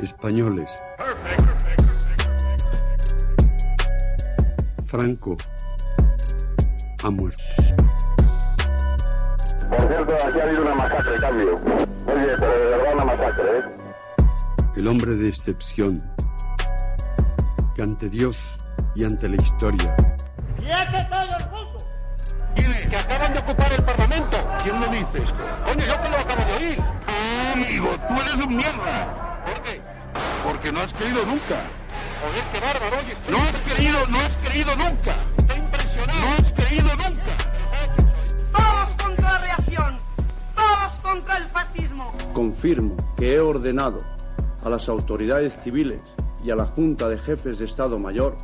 españoles. Franco ha muerto. Por cierto, aquí ha habido una masacre, cambio. Oye, pero de verdad una masacre, ¿eh? El hombre de excepción, que ante Dios y ante la historia ¡Quiete todo el mundo! Dile que acaban de ocupar el Parlamento. ¿Quién lo dice esto? Coño, yo que lo acabo de oír. Ah, amigo, tú eres un mierda. Porque no has creído nunca. Joder, qué bárbaro, oye. No has creído, no has creído nunca. Estoy impresionado. No has creído nunca. Todos contra la reacción. Todos contra el fascismo. Confirmo que he ordenado a las autoridades civiles y a la Junta de Jefes de Estado Mayor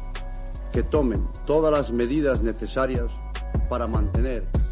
que tomen todas las medidas necesarias para mantener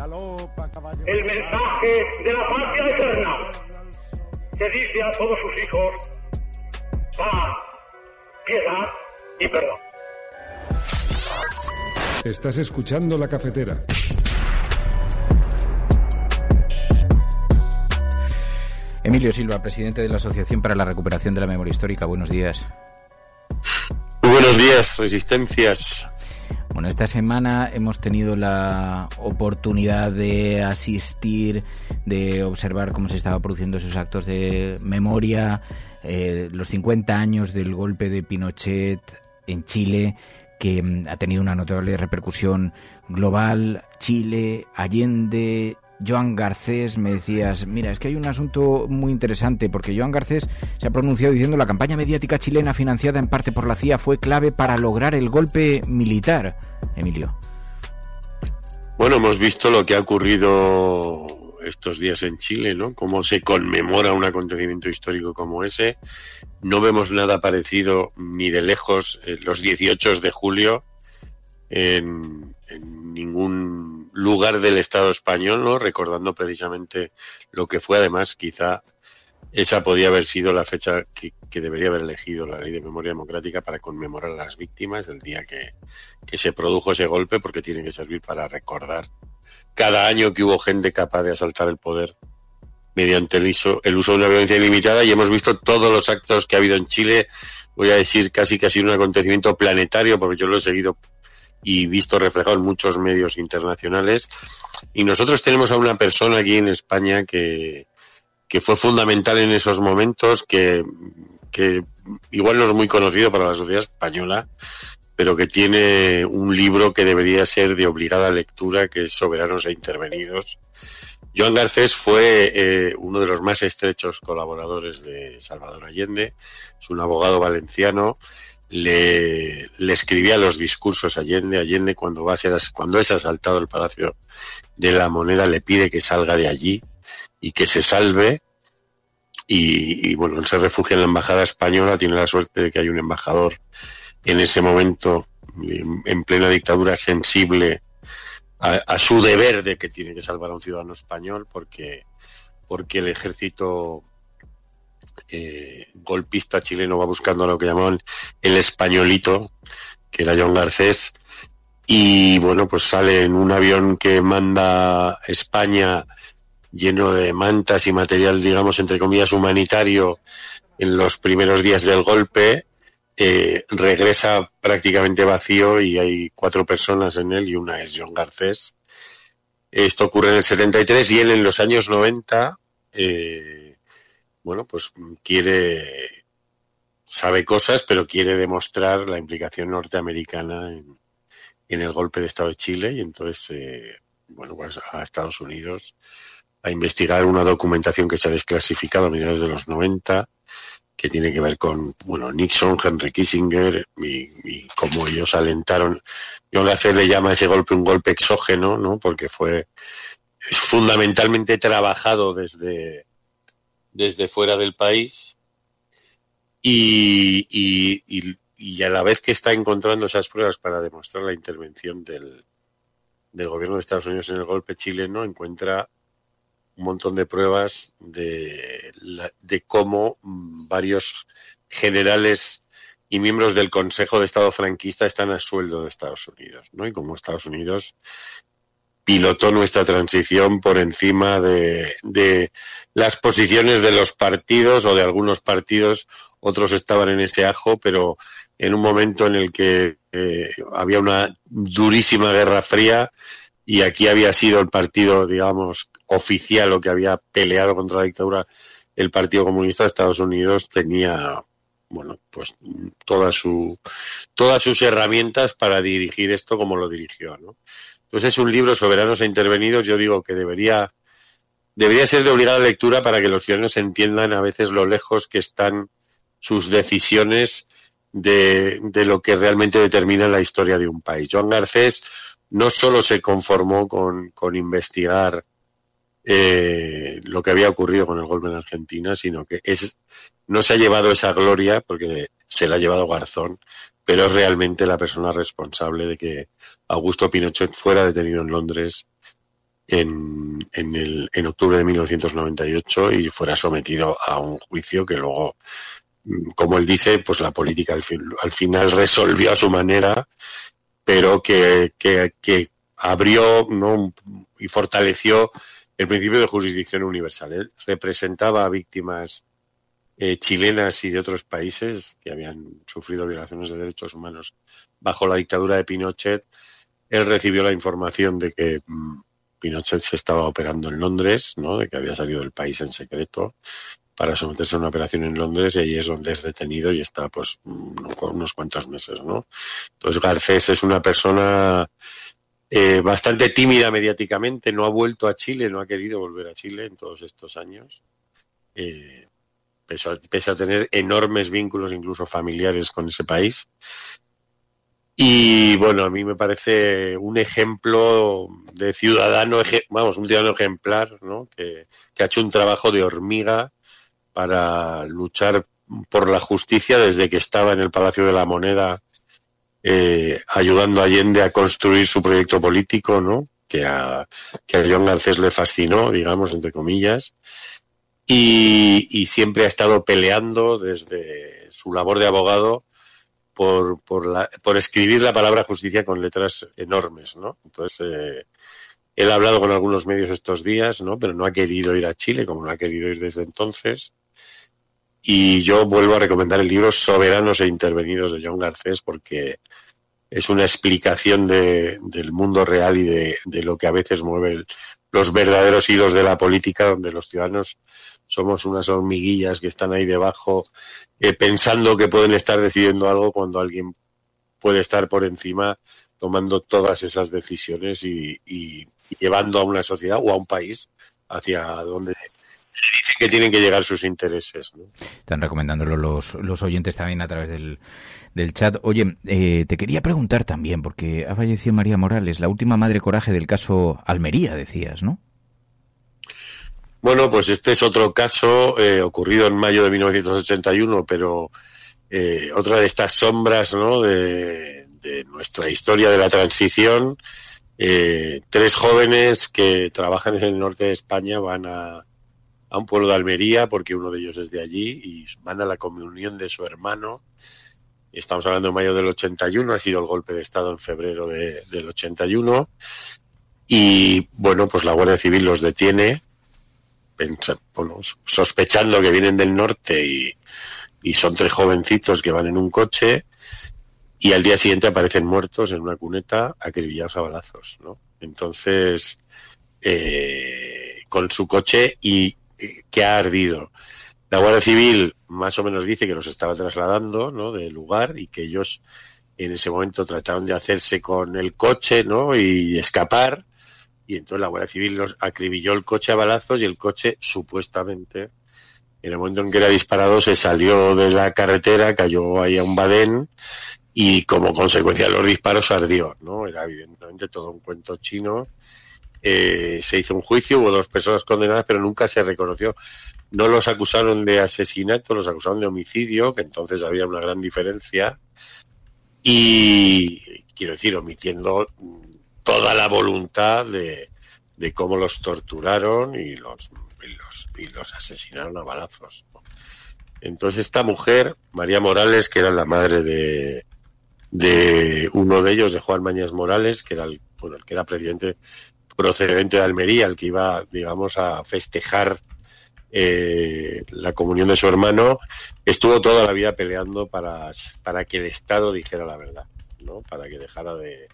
El mensaje de la patria eterna se dice a todos sus hijos paz, piedad y perdón. Estás escuchando la cafetera. Emilio Silva, presidente de la Asociación para la Recuperación de la Memoria Histórica. Buenos días. Muy buenos días, resistencias. Bueno, esta semana hemos tenido la oportunidad de asistir, de observar cómo se estaba produciendo esos actos de memoria, eh, los 50 años del golpe de Pinochet en Chile, que mm, ha tenido una notable repercusión global. Chile, Allende, Joan Garcés, me decías, mira, es que hay un asunto muy interesante, porque Joan Garcés se ha pronunciado diciendo la campaña mediática chilena financiada en parte por la CIA fue clave para lograr el golpe militar. Emilio. Bueno, hemos visto lo que ha ocurrido estos días en Chile, ¿no? Cómo se conmemora un acontecimiento histórico como ese. No vemos nada parecido ni de lejos eh, los 18 de julio en, en ningún lugar del Estado español, ¿no? Recordando precisamente lo que fue además quizá esa podía haber sido la fecha que, debería haber elegido la ley de memoria democrática para conmemorar a las víctimas el día que, se produjo ese golpe, porque tiene que servir para recordar cada año que hubo gente capaz de asaltar el poder mediante el el uso de una violencia ilimitada y hemos visto todos los actos que ha habido en Chile, voy a decir casi que ha sido un acontecimiento planetario, porque yo lo he seguido y visto reflejado en muchos medios internacionales. Y nosotros tenemos a una persona aquí en España que, que fue fundamental en esos momentos, que, que igual no es muy conocido para la sociedad española, pero que tiene un libro que debería ser de obligada lectura, que es Soberanos e Intervenidos. Joan Garcés fue eh, uno de los más estrechos colaboradores de Salvador Allende, es un abogado valenciano, le, le, escribía los discursos Allende. Allende cuando va a ser cuando es asaltado el Palacio de la Moneda le pide que salga de allí y que se salve. Y, y, bueno, él se refugia en la embajada española. Tiene la suerte de que hay un embajador en ese momento, en plena dictadura, sensible a, a su deber de que tiene que salvar a un ciudadano español, porque porque el ejército eh, golpista chileno va buscando lo que llamaban el españolito, que era John Garcés, y bueno, pues sale en un avión que manda España lleno de mantas y material, digamos, entre comillas, humanitario en los primeros días del golpe, eh, regresa prácticamente vacío y hay cuatro personas en él y una es John Garcés. Esto ocurre en el 73 y él en los años 90 eh, bueno, pues quiere, sabe cosas, pero quiere demostrar la implicación norteamericana en, el golpe de Estado de Chile y entonces, eh, bueno, pues a Estados Unidos a investigar una documentación que se ha desclasificado a mediados de los 90 que tiene que ver con, bueno, Nixon, Henry Kissinger y, cómo ellos alentaron. Yo le le llama a ese golpe un golpe exógeno, ¿no? Porque fue fundamentalmente trabajado desde, desde fuera del país y, y, y, a la vez que está encontrando esas pruebas para demostrar la intervención del, del gobierno de Estados Unidos en el golpe chileno, encuentra un montón de pruebas de, de cómo varios generales y miembros del Consejo de Estado franquista están a sueldo de Estados Unidos, ¿no? Y como Estados Unidos pilotó nuestra transición por encima de, las posiciones de los partidos o de algunos partidos, otros estaban en ese ajo, pero en un momento en el que eh, había una durísima guerra fría y aquí había sido el partido, digamos, oficial o que había peleado contra la dictadura, el Partido Comunista de Estados Unidos tenía bueno, pues su, todas sus herramientas para dirigir esto como lo dirigió, ¿no? Entonces es un libro soberanos e intervenidos, yo digo que debería, debería ser de obligada lectura para que los ciudadanos entiendan a veces lo lejos que están sus decisiones de, de lo que realmente determina la historia de un país. Joan Garcés no solo se conformó con, con investigar eh, lo que había ocurrido con el golpe en Argentina, sino que es, no se ha llevado esa gloria porque se la ha llevado Garzón, pero es realmente la persona responsable de que Augusto Pinochet fuera detenido en Londres en, en, el, en octubre de 1998 y fuera sometido a un juicio que luego, como él dice, pues la política al, al final resolvió a su manera, pero que, que, que abrió ¿no? y fortaleció el principio de jurisdicción universal. Él representaba a víctimas eh, chilenas y de otros países que habían sufrido violaciones de derechos humanos bajo la dictadura de Pinochet. Él recibió la información de que mm, Pinochet se estaba operando en Londres, ¿no? de que había salido del país en secreto para someterse a una operación en Londres y ahí es donde es detenido y está pues unos cuantos meses, ¿no? Entonces Garcés es una persona eh, bastante tímida mediáticamente, no ha vuelto a Chile, no ha querido volver a Chile en todos estos años, eh, pese, a, tener enormes vínculos, incluso familiares, con ese país. Y bueno, a mí me parece un ejemplo de ciudadano, vamos, un ciudadano ejemplar, ¿no? que, que ha hecho un trabajo de hormiga para luchar por la justicia desde que estaba en el Palacio de la Moneda eh, ayudando a Allende a construir su proyecto político, ¿no? Que a, que a John Garcés le fascinó, digamos, entre comillas, y, siempre ha estado peleando desde su labor de abogado por, por, la, por escribir la palabra justicia con letras enormes, ¿no? Entonces, eh, él ha hablado con algunos medios estos días, ¿no? Pero no ha querido ir a Chile, como no ha querido ir desde entonces. Y yo vuelvo a recomendar el libro Soberanos e Intervenidos de John Garcés porque es una explicación de, del mundo real y de, lo que a veces mueve los verdaderos hilos de la política, donde los ciudadanos somos unas hormiguillas que están ahí debajo eh, pensando que pueden estar decidiendo algo cuando alguien puede estar por encima tomando todas esas decisiones y, llevando a una sociedad o a un país hacia donde dicen que tienen que llegar sus intereses. ¿no? Están recomendándolo los, los oyentes también a través del, del chat. Oye, eh, te quería preguntar también, porque ha fallecido María Morales, la última madre coraje del caso Almería, decías, ¿no? Bueno, pues este es otro caso eh, ocurrido en mayo de 1981, pero eh, otra de estas sombras ¿no? de, nuestra historia de la transición. Eh, tres jóvenes que trabajan en el norte de España van a, a un pueblo de Almería, porque uno de ellos es de allí, y van a la comunión de su hermano. Estamos hablando de mayo del 81, ha sido el golpe de Estado en febrero de, del 81. Y bueno, pues la Guardia Civil los detiene, sospechando que vienen del norte y, y son tres jovencitos que van en un coche y al día siguiente aparecen muertos en una cuneta acribillados a balazos, ¿no? Entonces, eh, con su coche y que ha ardido. La Guardia Civil más o menos dice que los estaba trasladando ¿no? del lugar y que ellos en ese momento trataron de hacerse con el coche ¿no? y escapar. Y entonces la Guardia Civil los acribilló el coche a balazos y el coche supuestamente, en el momento en que era disparado, se salió de la carretera, cayó ahí a un badén y como consecuencia de los disparos ardió. ¿no? Era evidentemente todo un cuento chino eh, se hizo un juicio, hubo dos personas condenadas, pero nunca se reconoció no los acusaron de asesinato, los acusaron de homicidio, que entonces había una gran diferencia. Y quiero decir, omitiendo toda la voluntad de, de cómo los torturaron y los, y los, y los asesinaron a balazos. Entonces esta mujer, María Morales, que era la madre de, de uno de ellos, de Juan Mañas Morales, que era el, bueno, el que era presidente procedente de Almería, el que iba, digamos, a festejar eh, la comunión de su hermano, estuvo toda la vida peleando para, para que el Estado dijera la verdad, ¿no? Para que dejara de,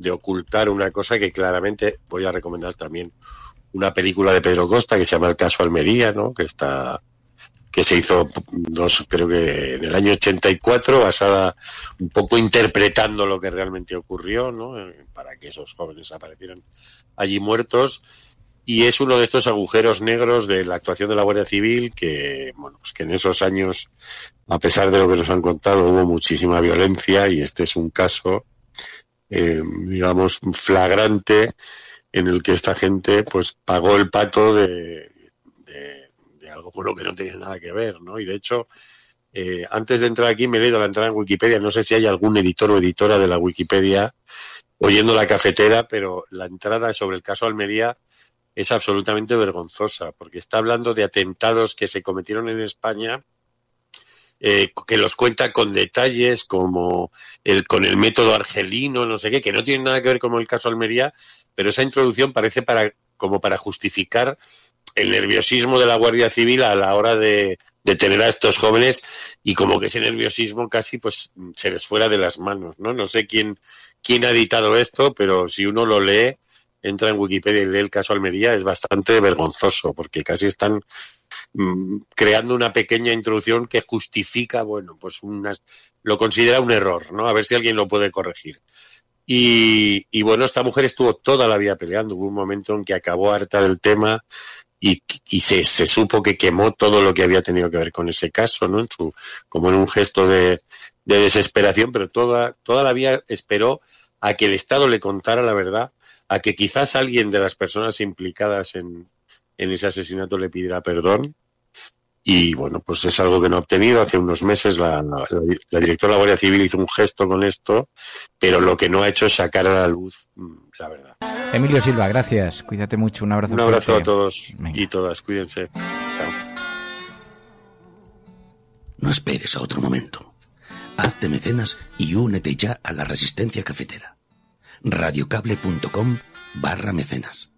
de ocultar una cosa que claramente voy a recomendar también una película de Pedro Costa que se llama El caso Almería, ¿no? Que está que se hizo dos, creo que en el año 84, basada un poco interpretando lo que realmente ocurrió, ¿no? Para que esos jóvenes aparecieran allí muertos. Y es uno de estos agujeros negros de la actuación de la Guardia Civil que, bueno, que en esos años, a pesar de lo que nos han contado, hubo muchísima violencia y este es un caso, eh, digamos, flagrante en el que esta gente, pues, pagó el pato de, algo con lo que no tenía nada que ver, ¿no? Y de hecho, eh, antes de entrar aquí me he leído la entrada en Wikipedia, no sé si hay algún editor o editora de la Wikipedia oyendo la cafetera, pero la entrada sobre el caso Almería es absolutamente vergonzosa, porque está hablando de atentados que se cometieron en España, eh, que los cuenta con detalles como el con el método argelino, no sé qué, que no tiene nada que ver con el caso Almería, pero esa introducción parece para como para justificar el nerviosismo de la Guardia Civil a la hora de, tener a estos jóvenes y como que ese nerviosismo casi pues se les fuera de las manos, ¿no? No sé quién, quién ha editado esto, pero si uno lo lee, entra en Wikipedia y lee el caso Almería, es bastante vergonzoso porque casi están mm, creando una pequeña introducción que justifica, bueno, pues unas, lo considera un error, ¿no? A ver si alguien lo puede corregir. Y, y, bueno, esta mujer estuvo toda la vida peleando. Hubo un momento en que acabó harta del tema y, y se, se, supo que quemó todo lo que había tenido que ver con ese caso, ¿no? En su, como en un gesto de, de desesperación, pero toda, toda la vida esperó a que el Estado le contara la verdad, a que quizás alguien de las personas implicadas en, en ese asesinato le pidiera perdón. Y bueno, pues es algo que no ha obtenido. Hace unos meses la, la, la, directora de la Guardia Civil hizo un gesto con esto, pero lo que no ha hecho es sacar a la luz mm, la verdad. Emilio Silva, gracias. Cuídate mucho. Un abrazo. Un abrazo fuerte. a todos Venga. y todas. Cuídense. Chao. No esperes a otro momento. Hazte mecenas y únete ya a la resistencia cafetera. radiocable.com barra mecenas.